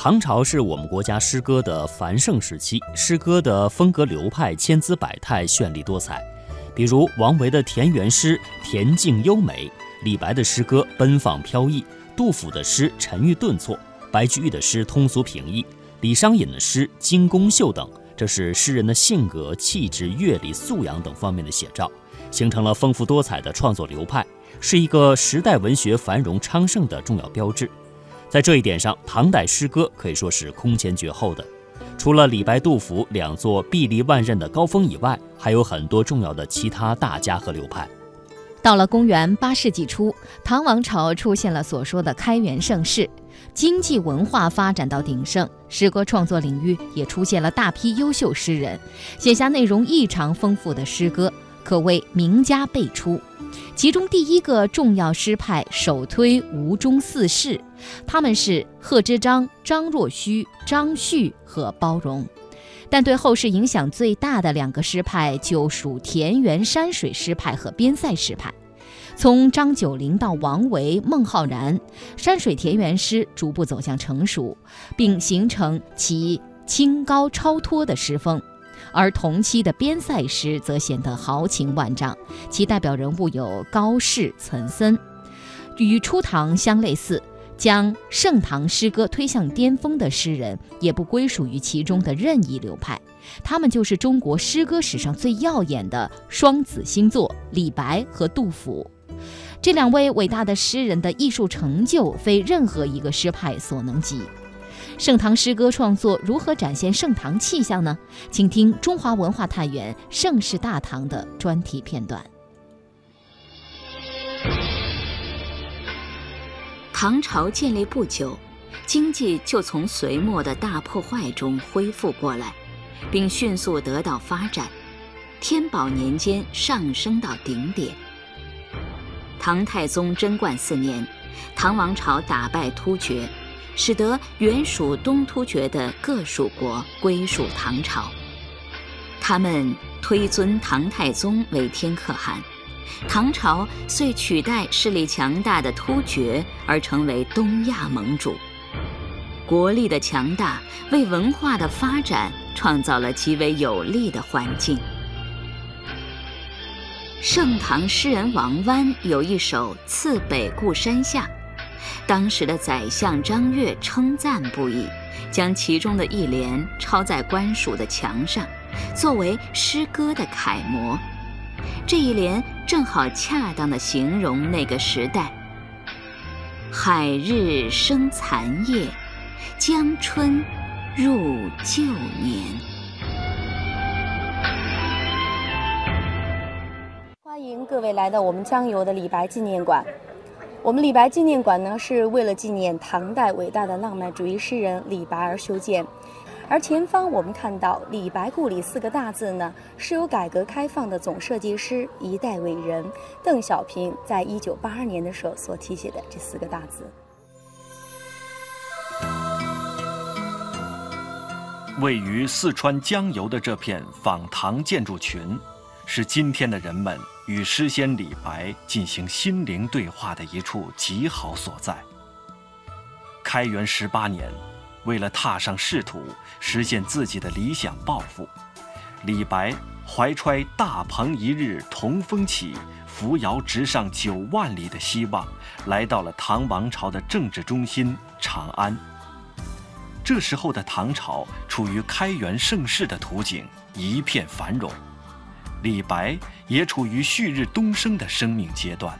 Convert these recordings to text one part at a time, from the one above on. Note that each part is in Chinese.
唐朝是我们国家诗歌的繁盛时期，诗歌的风格流派千姿百态、绚丽多彩。比如王维的田园诗恬静优美，李白的诗歌奔放飘逸，杜甫的诗沉郁顿挫，白居易的诗通俗平易，李商隐的诗精工秀等。这是诗人的性格、气质、阅历、素养等方面的写照，形成了丰富多彩的创作流派，是一个时代文学繁荣昌盛的重要标志。在这一点上，唐代诗歌可以说是空前绝后的。除了李白、杜甫两座壁立万仞的高峰以外，还有很多重要的其他大家和流派。到了公元八世纪初，唐王朝出现了所说的开元盛世，经济文化发展到鼎盛，诗歌创作领域也出现了大批优秀诗人，写下内容异常丰富的诗歌，可谓名家辈出。其中第一个重要诗派首推吴中四士，他们是贺知章、张若虚、张旭和包容。但对后世影响最大的两个诗派就属田园山水诗派和边塞诗派。从张九龄到王维、孟浩然，山水田园诗逐步走向成熟，并形成其清高超脱的诗风。而同期的边塞诗则显得豪情万丈，其代表人物有高适、岑参，与初唐相类似。将盛唐诗歌推向巅峰的诗人，也不归属于其中的任意流派，他们就是中国诗歌史上最耀眼的双子星座——李白和杜甫。这两位伟大的诗人的艺术成就，非任何一个诗派所能及。盛唐诗歌创作如何展现盛唐气象呢？请听中华文化探源盛世大唐的专题片段。唐朝建立不久，经济就从隋末的大破坏中恢复过来，并迅速得到发展。天宝年间上升到顶点。唐太宗贞观四年，唐王朝打败突厥。使得原属东突厥的各属国归属唐朝，他们推尊唐太宗为天可汗，唐朝遂取代势力强大的突厥而成为东亚盟主。国力的强大为文化的发展创造了极为有利的环境。盛唐诗人王湾有一首《次北固山下》。当时的宰相张悦称赞不已，将其中的一联抄在官署的墙上，作为诗歌的楷模。这一联正好恰当地形容那个时代：海日生残夜，江春入旧年。欢迎各位来到我们江油的李白纪念馆。我们李白纪念馆呢，是为了纪念唐代伟大的浪漫主义诗人李白而修建。而前方我们看到“李白故里”四个大字呢，是由改革开放的总设计师、一代伟人邓小平在一九八二年的时候所题写的这四个大字。位于四川江油的这片仿唐建筑群，是今天的人们。与诗仙李白进行心灵对话的一处极好所在。开元十八年，为了踏上仕途，实现自己的理想抱负，李白怀揣“大鹏一日同风起，扶摇直上九万里”的希望，来到了唐王朝的政治中心长安。这时候的唐朝处于开元盛世的图景，一片繁荣。李白也处于旭日东升的生命阶段，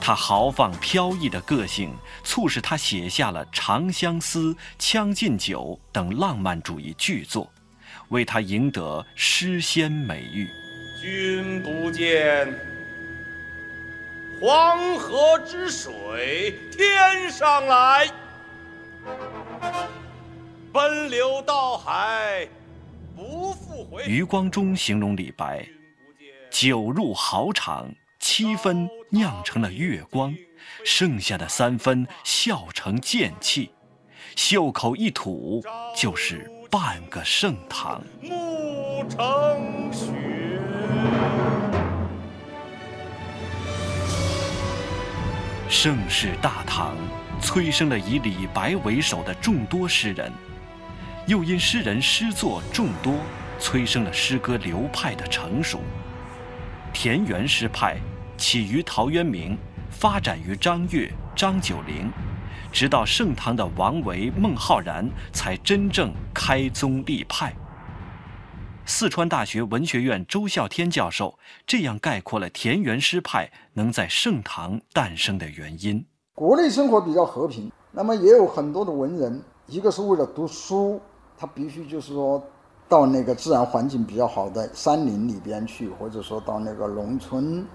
他豪放飘逸的个性促使他写下了《长相思》《将进酒》等浪漫主义巨作，为他赢得诗仙美誉。君不见黄河之水天上来，奔流到海不复回。余光中形容李白：酒入豪肠，七分酿成了月光，剩下的三分笑成剑气，袖口一吐就是半个盛唐。暮成雪。盛世大唐，催生了以李白为首的众多诗人，又因诗人诗作众多，催生了诗歌流派的成熟。田园诗派起于陶渊明，发展于张悦、张九龄，直到盛唐的王维、孟浩然，才真正开宗立派。四川大学文学院周孝天教授这样概括了田园诗派能在盛唐诞生的原因：国内生活比较和平，那么也有很多的文人，一个是为了读书，他必须就是说到那个自然环境比较好的山林里边去，或者说到那个农村。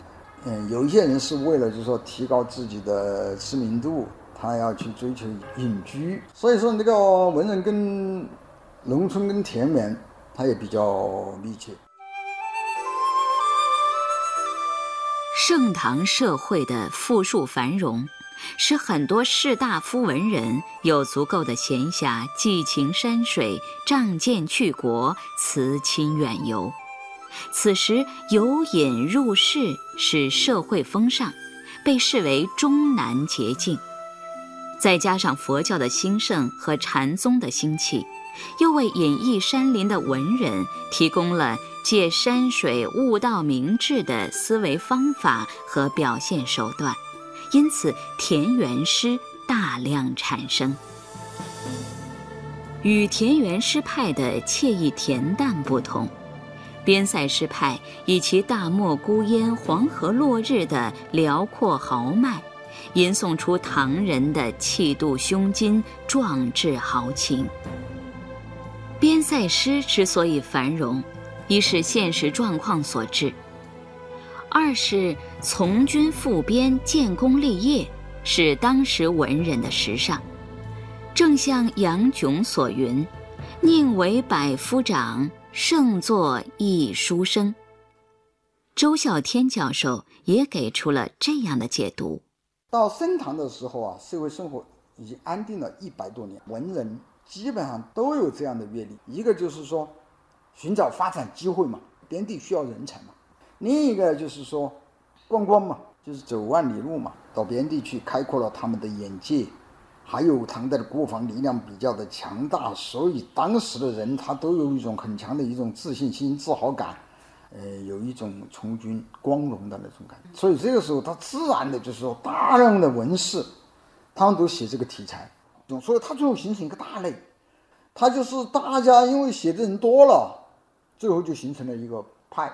嗯，有一些人是为了就是说提高自己的知名度，他要去追求隐居。所以说，那个文人跟农村跟田园。他也比较密切。盛唐社会的富庶繁荣，使很多士大夫文人有足够的闲暇，寄情山水，仗剑去国，辞亲远游。此时由隐入仕是社会风尚，被视为终南捷径。再加上佛教的兴盛和禅宗的兴起。又为隐逸山林的文人提供了借山水悟道明智的思维方法和表现手段，因此田园诗大量产生。与田园诗派的惬意恬淡不同，边塞诗派以其大漠孤烟、黄河落日的辽阔豪迈，吟诵出唐人的气度胸襟、壮志豪情。边塞诗之所以繁荣，一是现实状况所致；二是从军赴边、建功立业是当时文人的时尚。正像杨炯所云：“宁为百夫长，胜作一书生。”周孝天教授也给出了这样的解读：到盛唐的时候啊，社会生活已经安定了一百多年，文人。基本上都有这样的阅历，一个就是说，寻找发展机会嘛，边地需要人才嘛；另一个就是说，观光嘛，就是走万里路嘛，到边地去开阔了他们的眼界。还有唐代的国防力量比较的强大，所以当时的人他都有一种很强的一种自信心、自豪感，呃，有一种从军光荣的那种感觉。所以这个时候，他自然的就是说，大量的文士，他们都写这个题材。所以它最后形成一个大类，它就是大家因为写的人多了，最后就形成了一个派。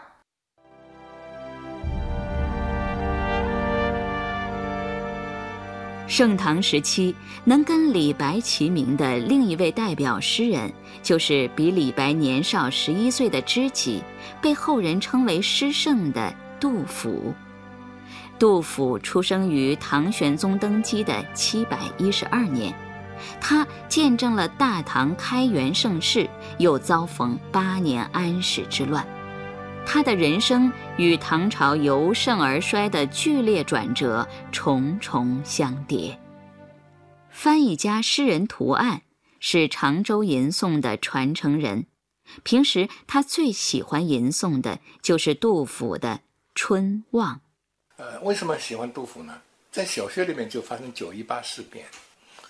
盛唐时期能跟李白齐名的另一位代表诗人，就是比李白年少十一岁的知己，被后人称为诗圣的杜甫。杜甫出生于唐玄宗登基的七百一十二年。他见证了大唐开元盛世，又遭逢八年安史之乱，他的人生与唐朝由盛而衰的剧烈转折重重相叠。翻译家诗人图案是常州吟诵的传承人，平时他最喜欢吟诵的就是杜甫的《春望》。呃，为什么喜欢杜甫呢？在小学里面就发生九一八事变。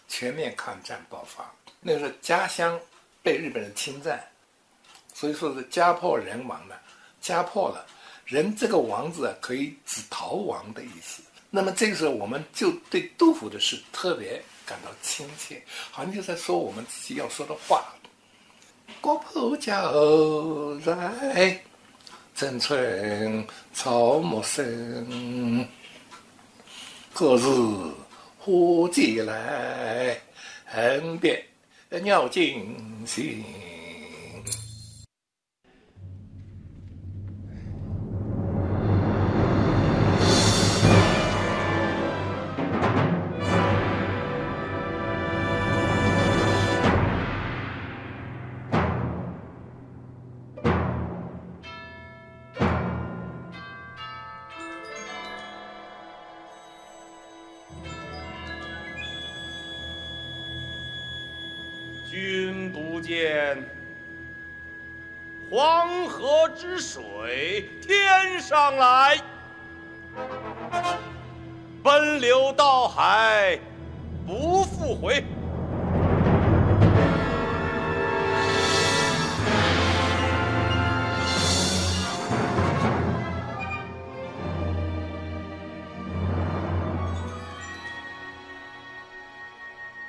全面抗战爆发，那个时候家乡被日本人侵占，所以说是家破人亡了，家破了，人这个亡字啊，可以指逃亡的意思。那么这个时候，我们就对杜甫的诗特别感到亲切，好像就在说我们自己要说的话。国破家在，城春草木深，何日？忽寄来，恨别鸟惊心。之水天上来，奔流到海不复回。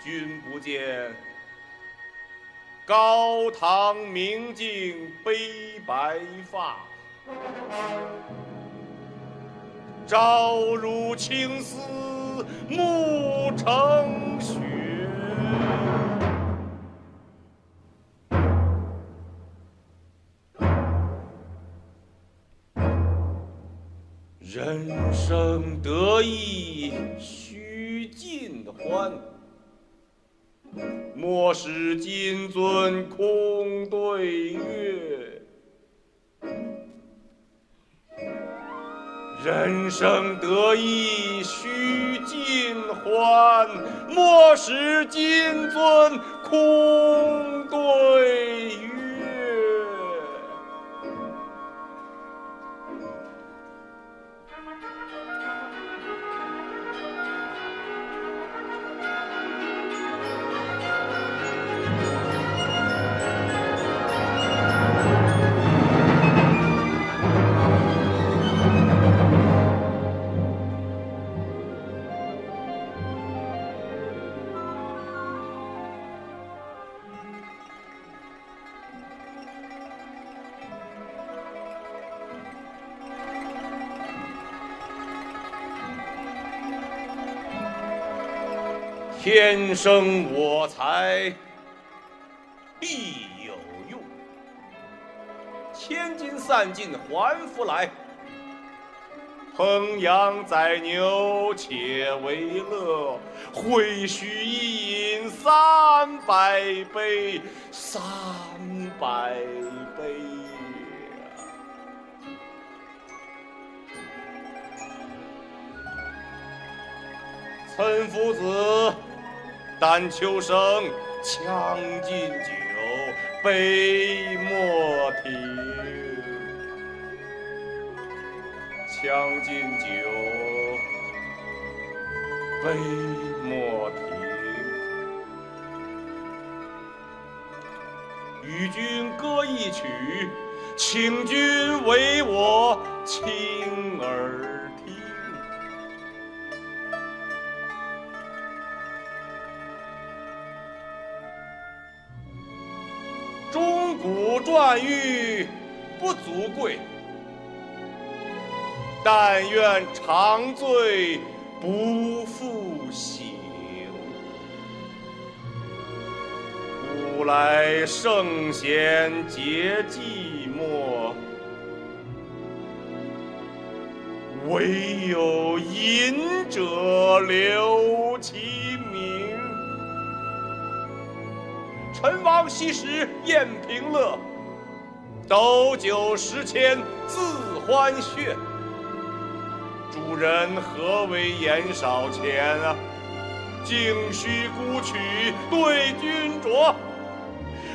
君不见，高堂明镜悲白发。朝如青丝暮成雪，人生得意须尽欢，莫使金樽空对月。人生得意须尽欢，莫使金樽空对月。天生我材必有用，千金散尽还复来。烹羊宰牛且为乐，会须一饮三百杯，三百杯。岑夫子，但求生，将进酒，杯莫停。将进酒，杯莫停。与君歌一曲，请君为我倾耳万玉不足贵。但愿长醉不复醒。古来圣贤皆寂寞，唯有饮者留其名。陈王昔时宴平乐，斗酒十千恣欢谑。主人何为言少钱啊？径须沽取对君酌。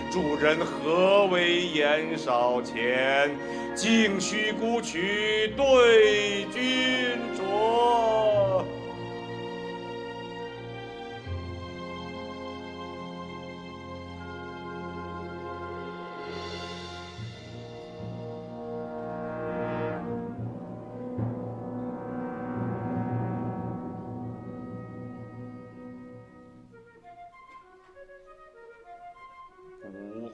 主人何为言少钱？径须沽取对君酌。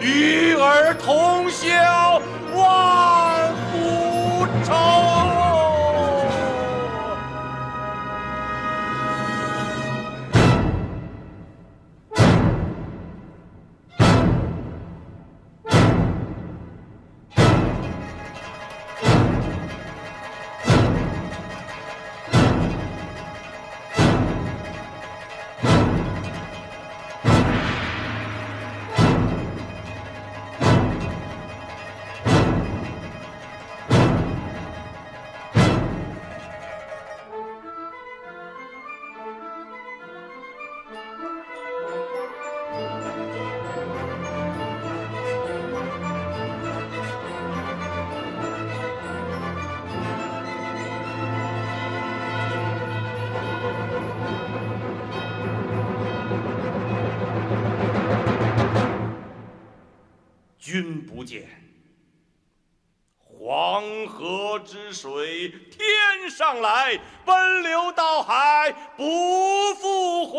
与尔同销万古愁。君不见。黄河之水天上来，奔流到海不复回。